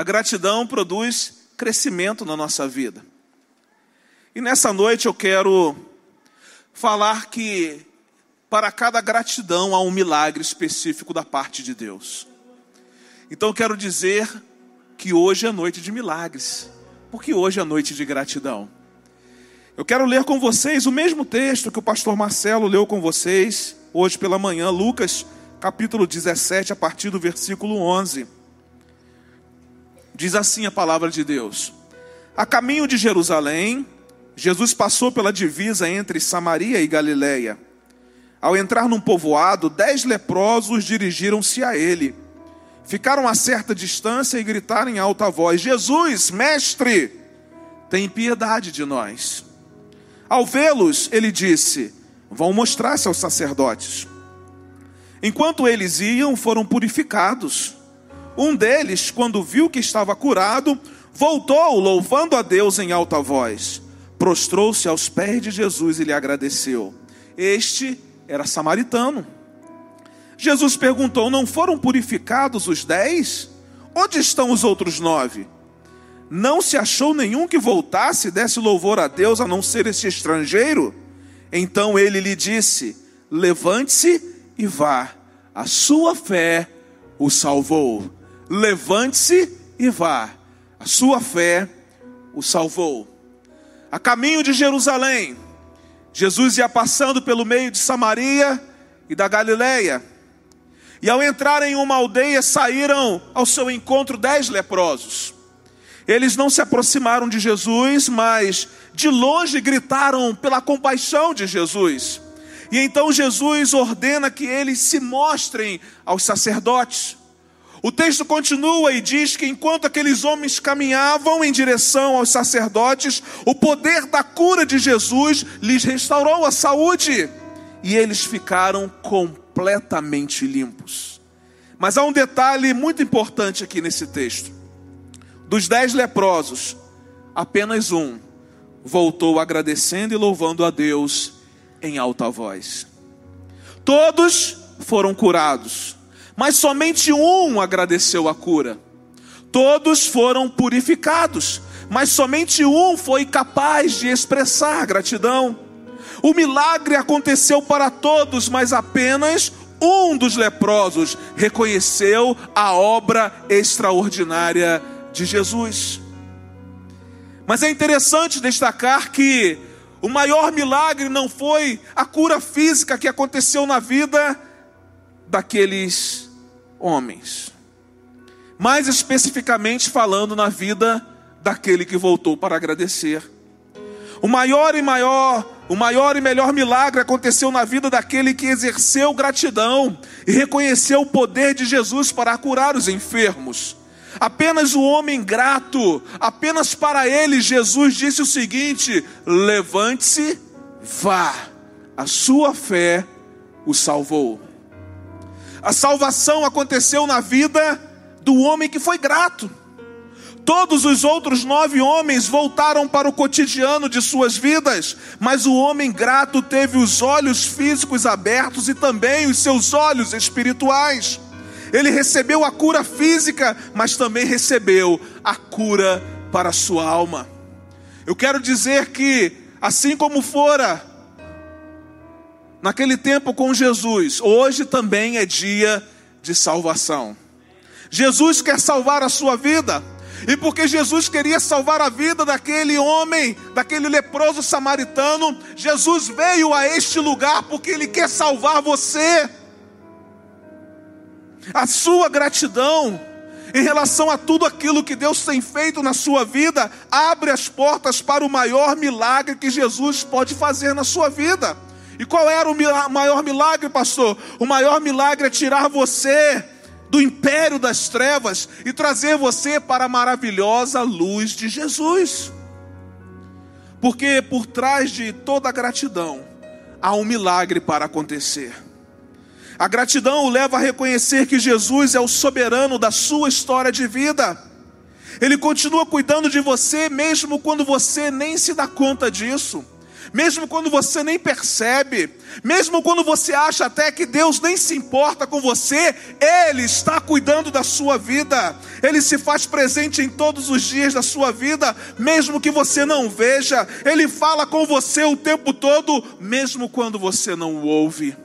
A gratidão produz crescimento na nossa vida. E nessa noite eu quero falar que para cada gratidão há um milagre específico da parte de Deus. Então eu quero dizer que hoje é noite de milagres, porque hoje é noite de gratidão. Eu quero ler com vocês o mesmo texto que o pastor Marcelo leu com vocês hoje pela manhã, Lucas capítulo 17, a partir do versículo 11. Diz assim a palavra de Deus: A caminho de Jerusalém, Jesus passou pela divisa entre Samaria e Galiléia. Ao entrar num povoado, dez leprosos dirigiram-se a ele. Ficaram a certa distância e gritaram em alta voz: Jesus, mestre, tem piedade de nós. Ao vê-los, ele disse: Vão mostrar-se aos sacerdotes. Enquanto eles iam, foram purificados. Um deles, quando viu que estava curado, voltou, louvando a Deus em alta voz prostrou-se aos pés de Jesus e lhe agradeceu. Este era samaritano. Jesus perguntou: Não foram purificados os dez? Onde estão os outros nove? Não se achou nenhum que voltasse e desse louvor a Deus a não ser este estrangeiro? Então ele lhe disse: Levante-se e vá, a sua fé o salvou. Levante-se e vá, a sua fé o salvou. A caminho de Jerusalém, Jesus ia passando pelo meio de Samaria e da Galileia. E ao entrar em uma aldeia, saíram ao seu encontro dez leprosos. Eles não se aproximaram de Jesus, mas de longe gritaram pela compaixão de Jesus. E então Jesus ordena que eles se mostrem aos sacerdotes. O texto continua e diz que enquanto aqueles homens caminhavam em direção aos sacerdotes, o poder da cura de Jesus lhes restaurou a saúde e eles ficaram completamente limpos. Mas há um detalhe muito importante aqui nesse texto: dos dez leprosos, apenas um voltou agradecendo e louvando a Deus em alta voz. Todos foram curados mas somente um agradeceu a cura. Todos foram purificados, mas somente um foi capaz de expressar gratidão. O milagre aconteceu para todos, mas apenas um dos leprosos reconheceu a obra extraordinária de Jesus. Mas é interessante destacar que o maior milagre não foi a cura física que aconteceu na vida daqueles homens. Mais especificamente falando na vida daquele que voltou para agradecer. O maior e maior, o maior e melhor milagre aconteceu na vida daquele que exerceu gratidão e reconheceu o poder de Jesus para curar os enfermos. Apenas o homem grato, apenas para ele Jesus disse o seguinte: levante-se, vá, a sua fé o salvou. A salvação aconteceu na vida do homem que foi grato. Todos os outros nove homens voltaram para o cotidiano de suas vidas, mas o homem grato teve os olhos físicos abertos e também os seus olhos espirituais. Ele recebeu a cura física, mas também recebeu a cura para a sua alma. Eu quero dizer que, assim como fora naquele tempo com Jesus, hoje também é dia de salvação. Jesus quer salvar a sua vida, e porque Jesus queria salvar a vida daquele homem, daquele leproso samaritano, Jesus veio a este lugar porque ele quer salvar você. A sua gratidão em relação a tudo aquilo que Deus tem feito na sua vida, abre as portas para o maior milagre que Jesus pode fazer na sua vida. E qual era o maior milagre, pastor? O maior milagre é tirar você do império das trevas e trazer você para a maravilhosa luz de Jesus. Porque por trás de toda gratidão há um milagre para acontecer. A gratidão o leva a reconhecer que Jesus é o soberano da sua história de vida. Ele continua cuidando de você mesmo quando você nem se dá conta disso. Mesmo quando você nem percebe, mesmo quando você acha até que Deus nem se importa com você, Ele está cuidando da sua vida, Ele se faz presente em todos os dias da sua vida, mesmo que você não veja, Ele fala com você o tempo todo, mesmo quando você não o ouve.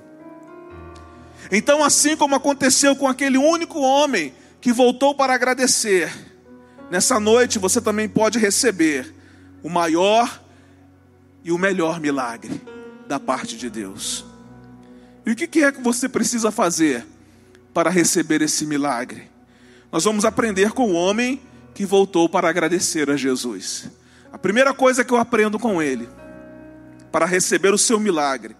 Então, assim como aconteceu com aquele único homem que voltou para agradecer, nessa noite você também pode receber o maior e o melhor milagre da parte de Deus. E o que é que você precisa fazer para receber esse milagre? Nós vamos aprender com o homem que voltou para agradecer a Jesus. A primeira coisa que eu aprendo com ele, para receber o seu milagre,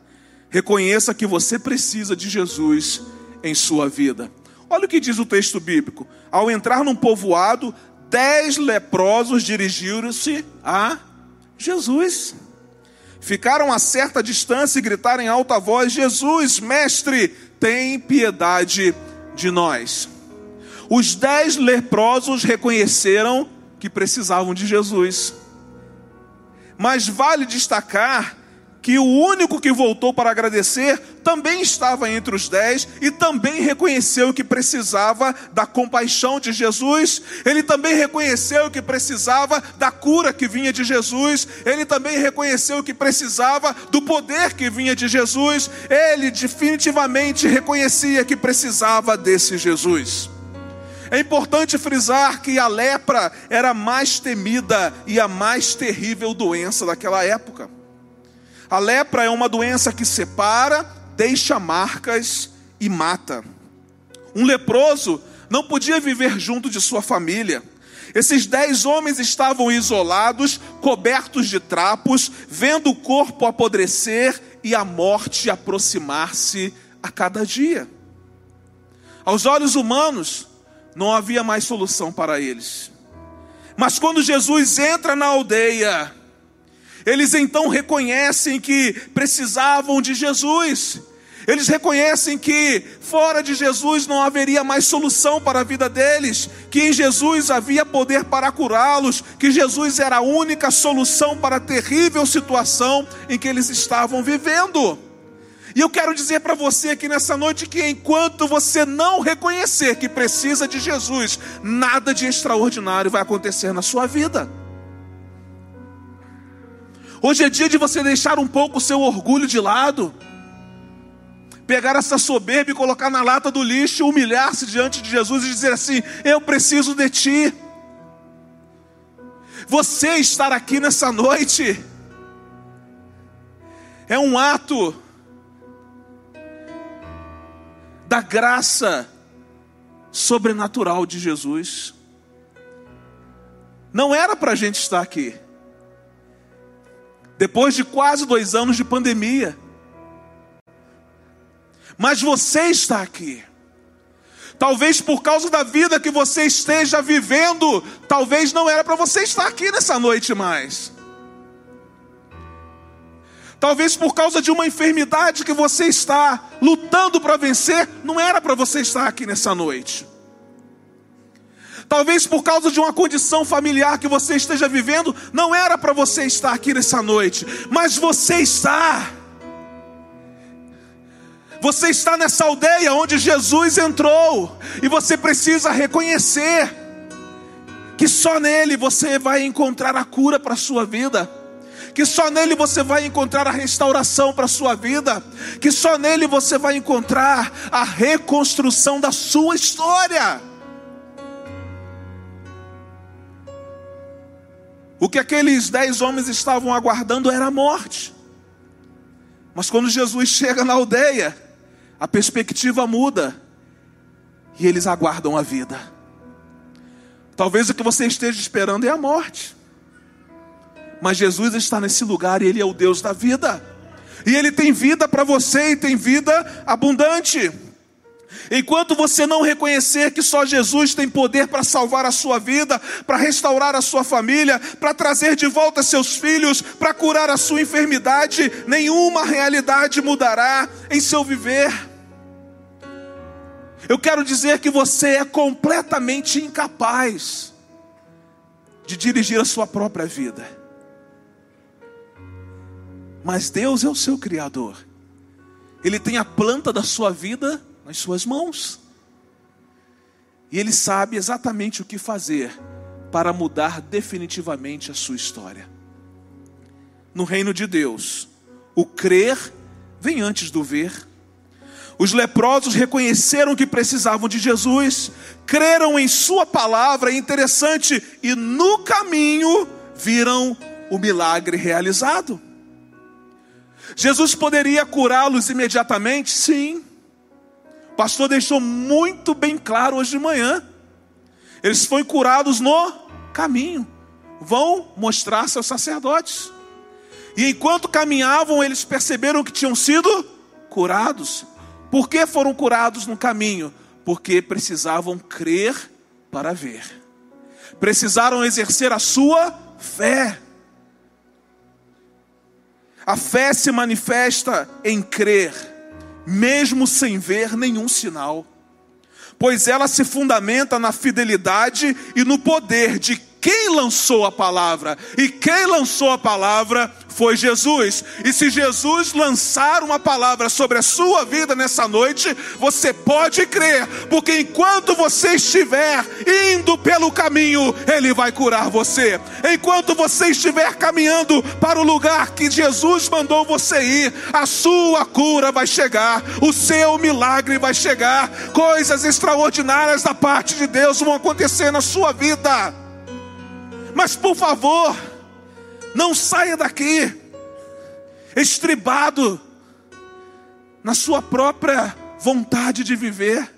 reconheça que você precisa de Jesus em sua vida. Olha o que diz o texto bíblico: ao entrar num povoado, dez leprosos dirigiram-se a Jesus ficaram a certa distância e gritaram em alta voz: Jesus, mestre, tem piedade de nós. Os dez leprosos reconheceram que precisavam de Jesus. Mas vale destacar que o único que voltou para agradecer também estava entre os dez e também reconheceu que precisava da compaixão de Jesus, ele também reconheceu que precisava da cura que vinha de Jesus, ele também reconheceu que precisava do poder que vinha de Jesus, ele definitivamente reconhecia que precisava desse Jesus. É importante frisar que a lepra era a mais temida e a mais terrível doença daquela época. A lepra é uma doença que separa, deixa marcas e mata. Um leproso não podia viver junto de sua família. Esses dez homens estavam isolados, cobertos de trapos, vendo o corpo apodrecer e a morte aproximar-se a cada dia. Aos olhos humanos, não havia mais solução para eles. Mas quando Jesus entra na aldeia, eles então reconhecem que precisavam de Jesus. Eles reconhecem que fora de Jesus não haveria mais solução para a vida deles, que em Jesus havia poder para curá-los, que Jesus era a única solução para a terrível situação em que eles estavam vivendo. E eu quero dizer para você aqui nessa noite que enquanto você não reconhecer que precisa de Jesus, nada de extraordinário vai acontecer na sua vida. Hoje é dia de você deixar um pouco o seu orgulho de lado, pegar essa soberba e colocar na lata do lixo, humilhar-se diante de Jesus e dizer assim: Eu preciso de ti. Você estar aqui nessa noite é um ato da graça sobrenatural de Jesus. Não era para a gente estar aqui. Depois de quase dois anos de pandemia. Mas você está aqui. Talvez por causa da vida que você esteja vivendo, talvez não era para você estar aqui nessa noite mais. Talvez por causa de uma enfermidade que você está lutando para vencer, não era para você estar aqui nessa noite. Talvez por causa de uma condição familiar que você esteja vivendo, não era para você estar aqui nessa noite, mas você está. Você está nessa aldeia onde Jesus entrou, e você precisa reconhecer que só nele você vai encontrar a cura para a sua vida que só nele você vai encontrar a restauração para a sua vida, que só nele você vai encontrar a reconstrução da sua história. O que aqueles dez homens estavam aguardando era a morte. Mas quando Jesus chega na aldeia, a perspectiva muda e eles aguardam a vida. Talvez o que você esteja esperando é a morte. Mas Jesus está nesse lugar e Ele é o Deus da vida. E Ele tem vida para você e tem vida abundante. Enquanto você não reconhecer que só Jesus tem poder para salvar a sua vida, para restaurar a sua família, para trazer de volta seus filhos, para curar a sua enfermidade, nenhuma realidade mudará em seu viver. Eu quero dizer que você é completamente incapaz de dirigir a sua própria vida. Mas Deus é o seu Criador. Ele tem a planta da sua vida nas suas mãos. E Ele sabe exatamente o que fazer para mudar definitivamente a sua história. No reino de Deus, o crer vem antes do ver. Os leprosos reconheceram que precisavam de Jesus, creram em Sua palavra, é interessante, e no caminho viram o milagre realizado. Jesus poderia curá-los imediatamente? Sim. O pastor deixou muito bem claro hoje de manhã. Eles foram curados no caminho. Vão mostrar seus sacerdotes. E enquanto caminhavam, eles perceberam que tinham sido curados. Por que foram curados no caminho? Porque precisavam crer para ver. Precisaram exercer a sua fé. A fé se manifesta em crer, mesmo sem ver nenhum sinal, pois ela se fundamenta na fidelidade e no poder de quem lançou a palavra. E quem lançou a palavra foi Jesus. E se Jesus lançar uma palavra sobre a sua vida nessa noite, você pode crer, porque enquanto você estiver indo pelo caminho, Ele vai curar você. Enquanto você estiver caminhando para o lugar que Jesus mandou você ir, a sua cura vai chegar, o seu milagre vai chegar, coisas extraordinárias da parte de Deus vão acontecer na sua vida. Mas por favor, não saia daqui estribado na sua própria vontade de viver.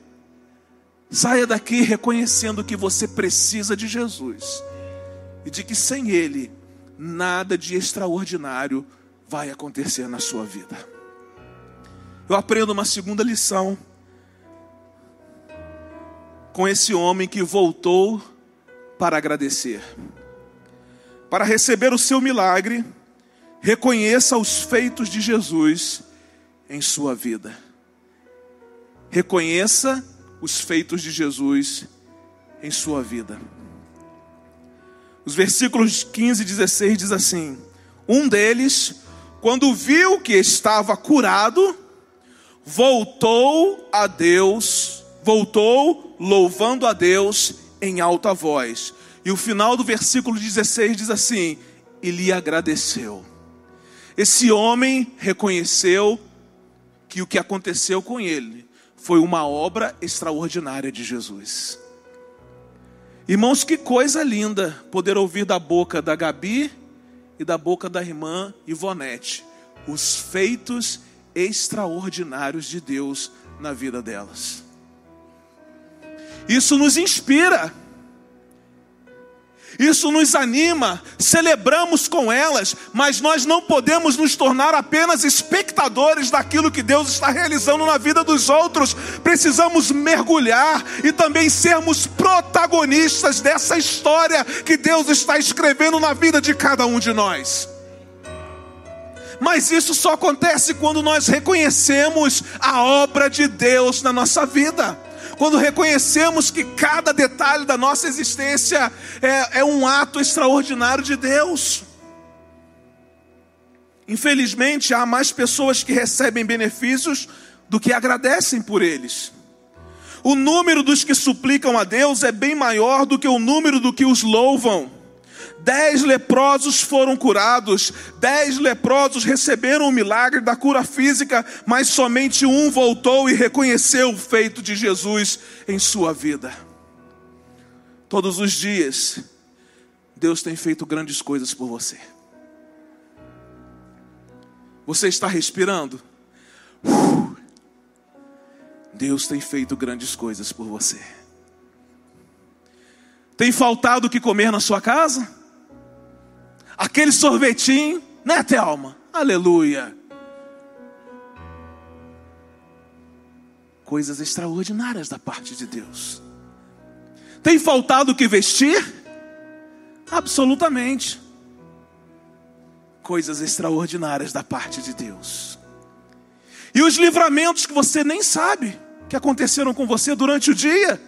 Saia daqui reconhecendo que você precisa de Jesus e de que sem Ele nada de extraordinário vai acontecer na sua vida. Eu aprendo uma segunda lição com esse homem que voltou para agradecer. Para receber o seu milagre, reconheça os feitos de Jesus em sua vida. Reconheça os feitos de Jesus em sua vida. Os versículos 15 e 16 diz assim: Um deles, quando viu que estava curado, voltou a Deus, voltou louvando a Deus em alta voz e o final do versículo 16 diz assim: E lhe agradeceu. Esse homem reconheceu que o que aconteceu com ele foi uma obra extraordinária de Jesus. Irmãos, que coisa linda poder ouvir da boca da Gabi e da boca da irmã Ivonete os feitos extraordinários de Deus na vida delas. Isso nos inspira. Isso nos anima, celebramos com elas, mas nós não podemos nos tornar apenas espectadores daquilo que Deus está realizando na vida dos outros. Precisamos mergulhar e também sermos protagonistas dessa história que Deus está escrevendo na vida de cada um de nós. Mas isso só acontece quando nós reconhecemos a obra de Deus na nossa vida quando reconhecemos que cada detalhe da nossa existência é, é um ato extraordinário de Deus. Infelizmente, há mais pessoas que recebem benefícios do que agradecem por eles. O número dos que suplicam a Deus é bem maior do que o número do que os louvam. Dez leprosos foram curados, dez leprosos receberam o milagre da cura física, mas somente um voltou e reconheceu o feito de Jesus em sua vida. Todos os dias, Deus tem feito grandes coisas por você. Você está respirando? Deus tem feito grandes coisas por você. Tem faltado o que comer na sua casa? Aquele sorvetinho, né, Thelma? Aleluia. Coisas extraordinárias da parte de Deus. Tem faltado o que vestir? Absolutamente. Coisas extraordinárias da parte de Deus. E os livramentos que você nem sabe que aconteceram com você durante o dia.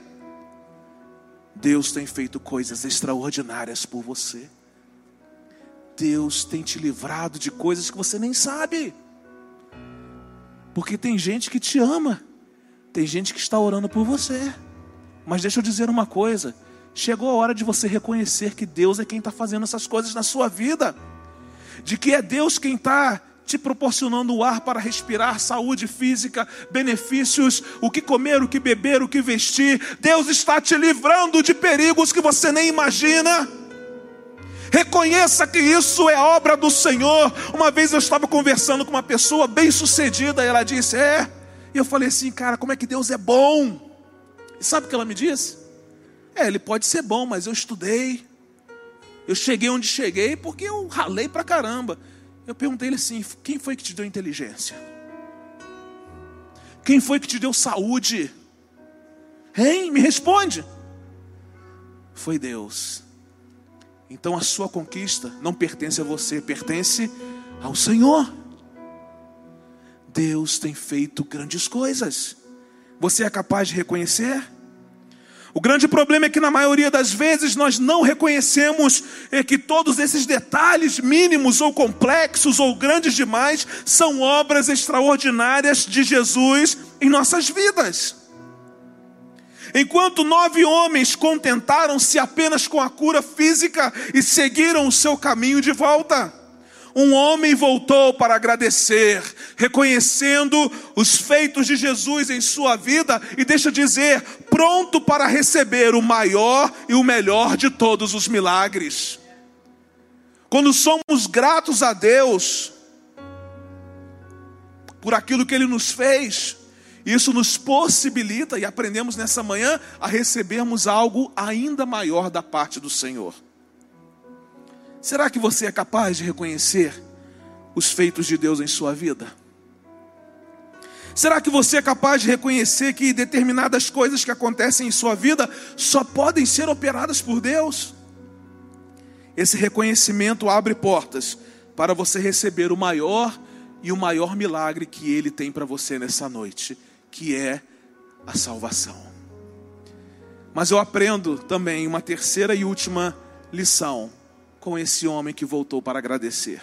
Deus tem feito coisas extraordinárias por você Deus tem te livrado de coisas que você nem sabe. Porque tem gente que te ama, tem gente que está orando por você. Mas deixa eu dizer uma coisa: chegou a hora de você reconhecer que Deus é quem está fazendo essas coisas na sua vida, de que é Deus quem está te proporcionando o ar para respirar, saúde física, benefícios, o que comer, o que beber, o que vestir. Deus está te livrando de perigos que você nem imagina. Reconheça que isso é obra do Senhor. Uma vez eu estava conversando com uma pessoa bem sucedida, e ela disse: É. E eu falei assim, cara, como é que Deus é bom? E sabe o que ela me disse? É, ele pode ser bom, mas eu estudei. Eu cheguei onde cheguei porque eu ralei pra caramba. Eu perguntei ele assim: quem foi que te deu inteligência? Quem foi que te deu saúde? Hein? Me responde. Foi Deus. Então a sua conquista não pertence a você, pertence ao Senhor. Deus tem feito grandes coisas. Você é capaz de reconhecer? O grande problema é que na maioria das vezes nós não reconhecemos é, que todos esses detalhes mínimos ou complexos ou grandes demais são obras extraordinárias de Jesus em nossas vidas. Enquanto nove homens contentaram-se apenas com a cura física e seguiram o seu caminho de volta um homem voltou para agradecer, reconhecendo os feitos de Jesus em sua vida e deixa dizer, pronto para receber o maior e o melhor de todos os milagres. Quando somos gratos a Deus por aquilo que Ele nos fez, isso nos possibilita, e aprendemos nessa manhã, a recebermos algo ainda maior da parte do Senhor. Será que você é capaz de reconhecer os feitos de Deus em sua vida? Será que você é capaz de reconhecer que determinadas coisas que acontecem em sua vida só podem ser operadas por Deus? Esse reconhecimento abre portas para você receber o maior e o maior milagre que Ele tem para você nessa noite, que é a salvação. Mas eu aprendo também uma terceira e última lição com esse homem que voltou para agradecer.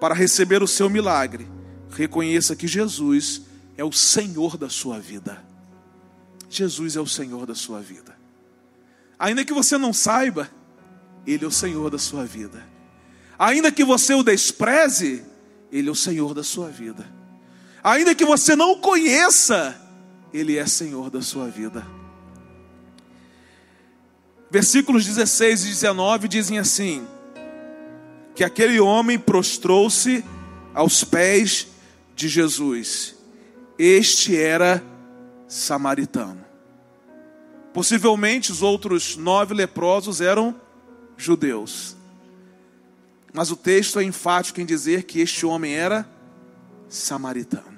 Para receber o seu milagre, reconheça que Jesus é o Senhor da sua vida. Jesus é o Senhor da sua vida. Ainda que você não saiba, Ele é o Senhor da sua vida. Ainda que você o despreze, Ele é o Senhor da sua vida. Ainda que você não o conheça, Ele é Senhor da sua vida. Versículos 16 e 19 dizem assim: que aquele homem prostrou-se aos pés de Jesus. Este era samaritano. Possivelmente os outros nove leprosos eram judeus. Mas o texto é enfático em dizer que este homem era samaritano.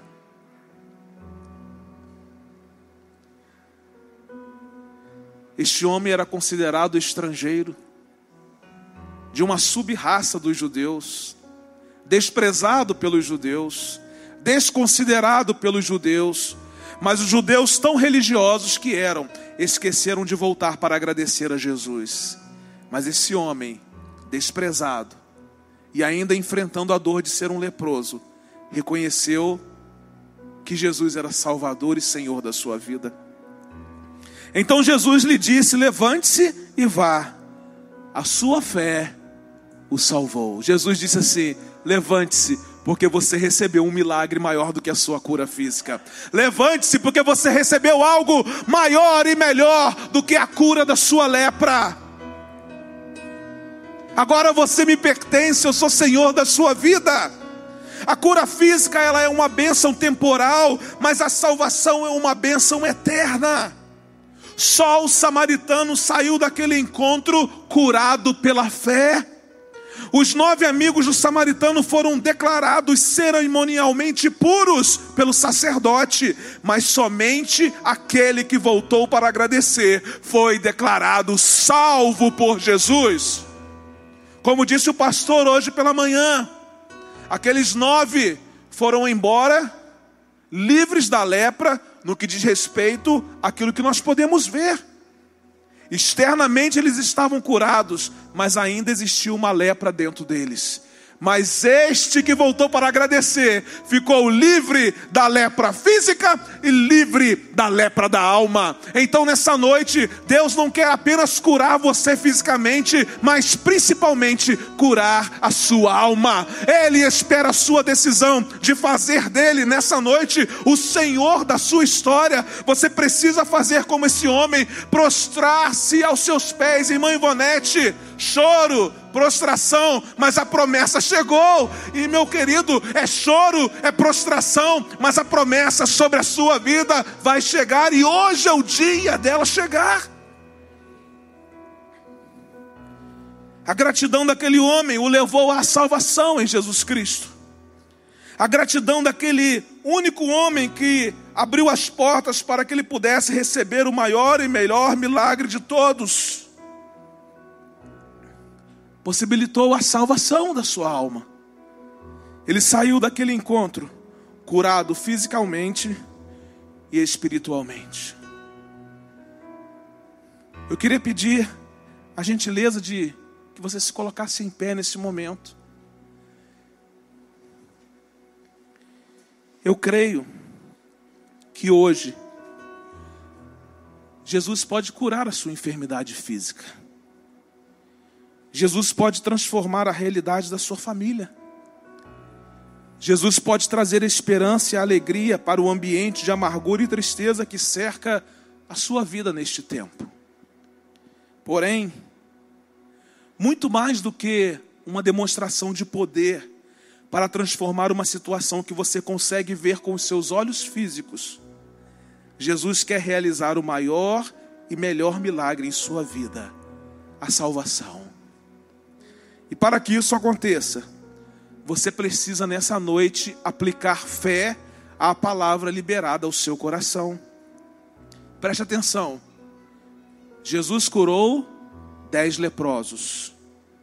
Este homem era considerado estrangeiro, de uma sub-raça dos judeus, desprezado pelos judeus, desconsiderado pelos judeus, mas os judeus, tão religiosos que eram, esqueceram de voltar para agradecer a Jesus. Mas esse homem, desprezado e ainda enfrentando a dor de ser um leproso, reconheceu que Jesus era Salvador e Senhor da sua vida. Então Jesus lhe disse: Levante-se e vá, a sua fé o salvou. Jesus disse assim: Levante-se, porque você recebeu um milagre maior do que a sua cura física. Levante-se, porque você recebeu algo maior e melhor do que a cura da sua lepra. Agora você me pertence, eu sou senhor da sua vida. A cura física ela é uma bênção temporal, mas a salvação é uma bênção eterna. Só o samaritano saiu daquele encontro curado pela fé. Os nove amigos do samaritano foram declarados cerimonialmente puros pelo sacerdote, mas somente aquele que voltou para agradecer foi declarado salvo por Jesus. Como disse o pastor hoje pela manhã, aqueles nove foram embora, livres da lepra, no que diz respeito àquilo que nós podemos ver. Externamente eles estavam curados, mas ainda existia uma lepra dentro deles. Mas este que voltou para agradecer ficou livre da lepra física e livre da lepra da alma. Então, nessa noite, Deus não quer apenas curar você fisicamente, mas principalmente curar a sua alma. Ele espera a sua decisão de fazer dele, nessa noite, o Senhor da sua história. Você precisa fazer como esse homem, prostrar-se aos seus pés, irmã Ivonete choro, prostração, mas a promessa chegou. E meu querido, é choro, é prostração, mas a promessa sobre a sua vida vai chegar e hoje é o dia dela chegar. A gratidão daquele homem o levou à salvação em Jesus Cristo. A gratidão daquele único homem que abriu as portas para que ele pudesse receber o maior e melhor milagre de todos possibilitou a salvação da sua alma. Ele saiu daquele encontro curado fisicamente e espiritualmente. Eu queria pedir a gentileza de que você se colocasse em pé nesse momento. Eu creio que hoje Jesus pode curar a sua enfermidade física. Jesus pode transformar a realidade da sua família. Jesus pode trazer esperança e alegria para o ambiente de amargura e tristeza que cerca a sua vida neste tempo. Porém, muito mais do que uma demonstração de poder para transformar uma situação que você consegue ver com os seus olhos físicos, Jesus quer realizar o maior e melhor milagre em sua vida a salvação. E para que isso aconteça, você precisa nessa noite aplicar fé à palavra liberada ao seu coração. Preste atenção. Jesus curou dez leprosos.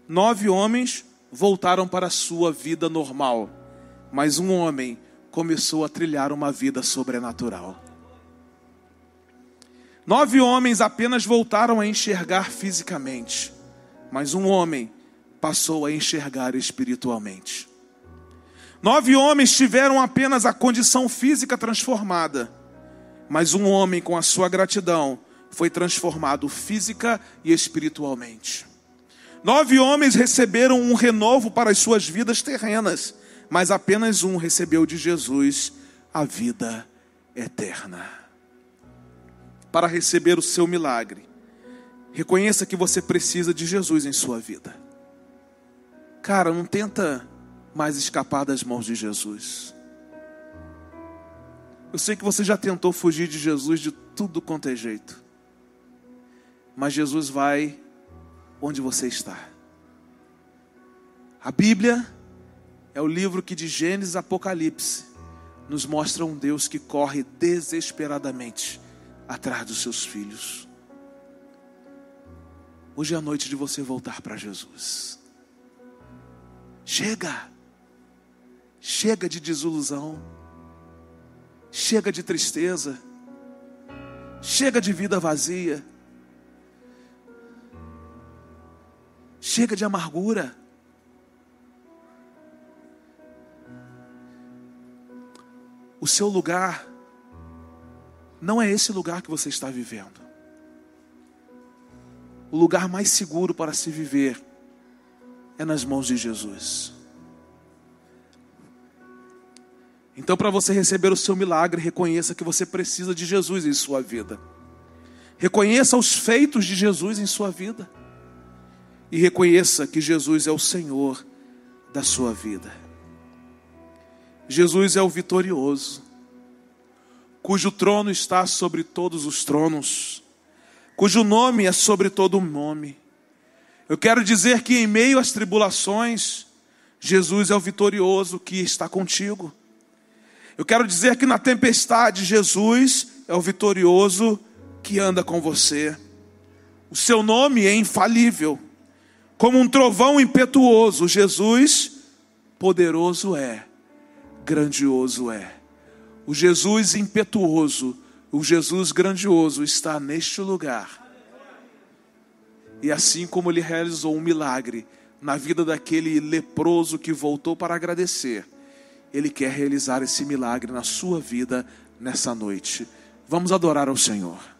Nove homens voltaram para a sua vida normal, mas um homem começou a trilhar uma vida sobrenatural. Nove homens apenas voltaram a enxergar fisicamente, mas um homem passou a enxergar espiritualmente. Nove homens tiveram apenas a condição física transformada, mas um homem, com a sua gratidão, foi transformado física e espiritualmente. Nove homens receberam um renovo para as suas vidas terrenas, mas apenas um recebeu de Jesus a vida eterna. Para receber o seu milagre, reconheça que você precisa de Jesus em sua vida. Cara, não tenta mais escapar das mãos de Jesus. Eu sei que você já tentou fugir de Jesus de tudo quanto é jeito. Mas Jesus vai onde você está. A Bíblia é o livro que de Gênesis a Apocalipse nos mostra um Deus que corre desesperadamente atrás dos seus filhos. Hoje é a noite de você voltar para Jesus. Chega. Chega de desilusão. Chega de tristeza. Chega de vida vazia. Chega de amargura. O seu lugar não é esse lugar que você está vivendo. O lugar mais seguro para se viver é nas mãos de Jesus. Então, para você receber o seu milagre, reconheça que você precisa de Jesus em sua vida. Reconheça os feitos de Jesus em sua vida. E reconheça que Jesus é o Senhor da sua vida. Jesus é o vitorioso, cujo trono está sobre todos os tronos, cujo nome é sobre todo nome eu quero dizer que em meio às tribulações, Jesus é o vitorioso que está contigo. Eu quero dizer que na tempestade, Jesus é o vitorioso que anda com você. O seu nome é infalível. Como um trovão impetuoso, Jesus poderoso é, grandioso é. O Jesus impetuoso, o Jesus grandioso está neste lugar E assim como ele realizou um milagre na vida daquele leproso que voltou para agradecer, ele quer realizar esse milagre na sua vida nessa noite. Vamos adorar ao Senhor.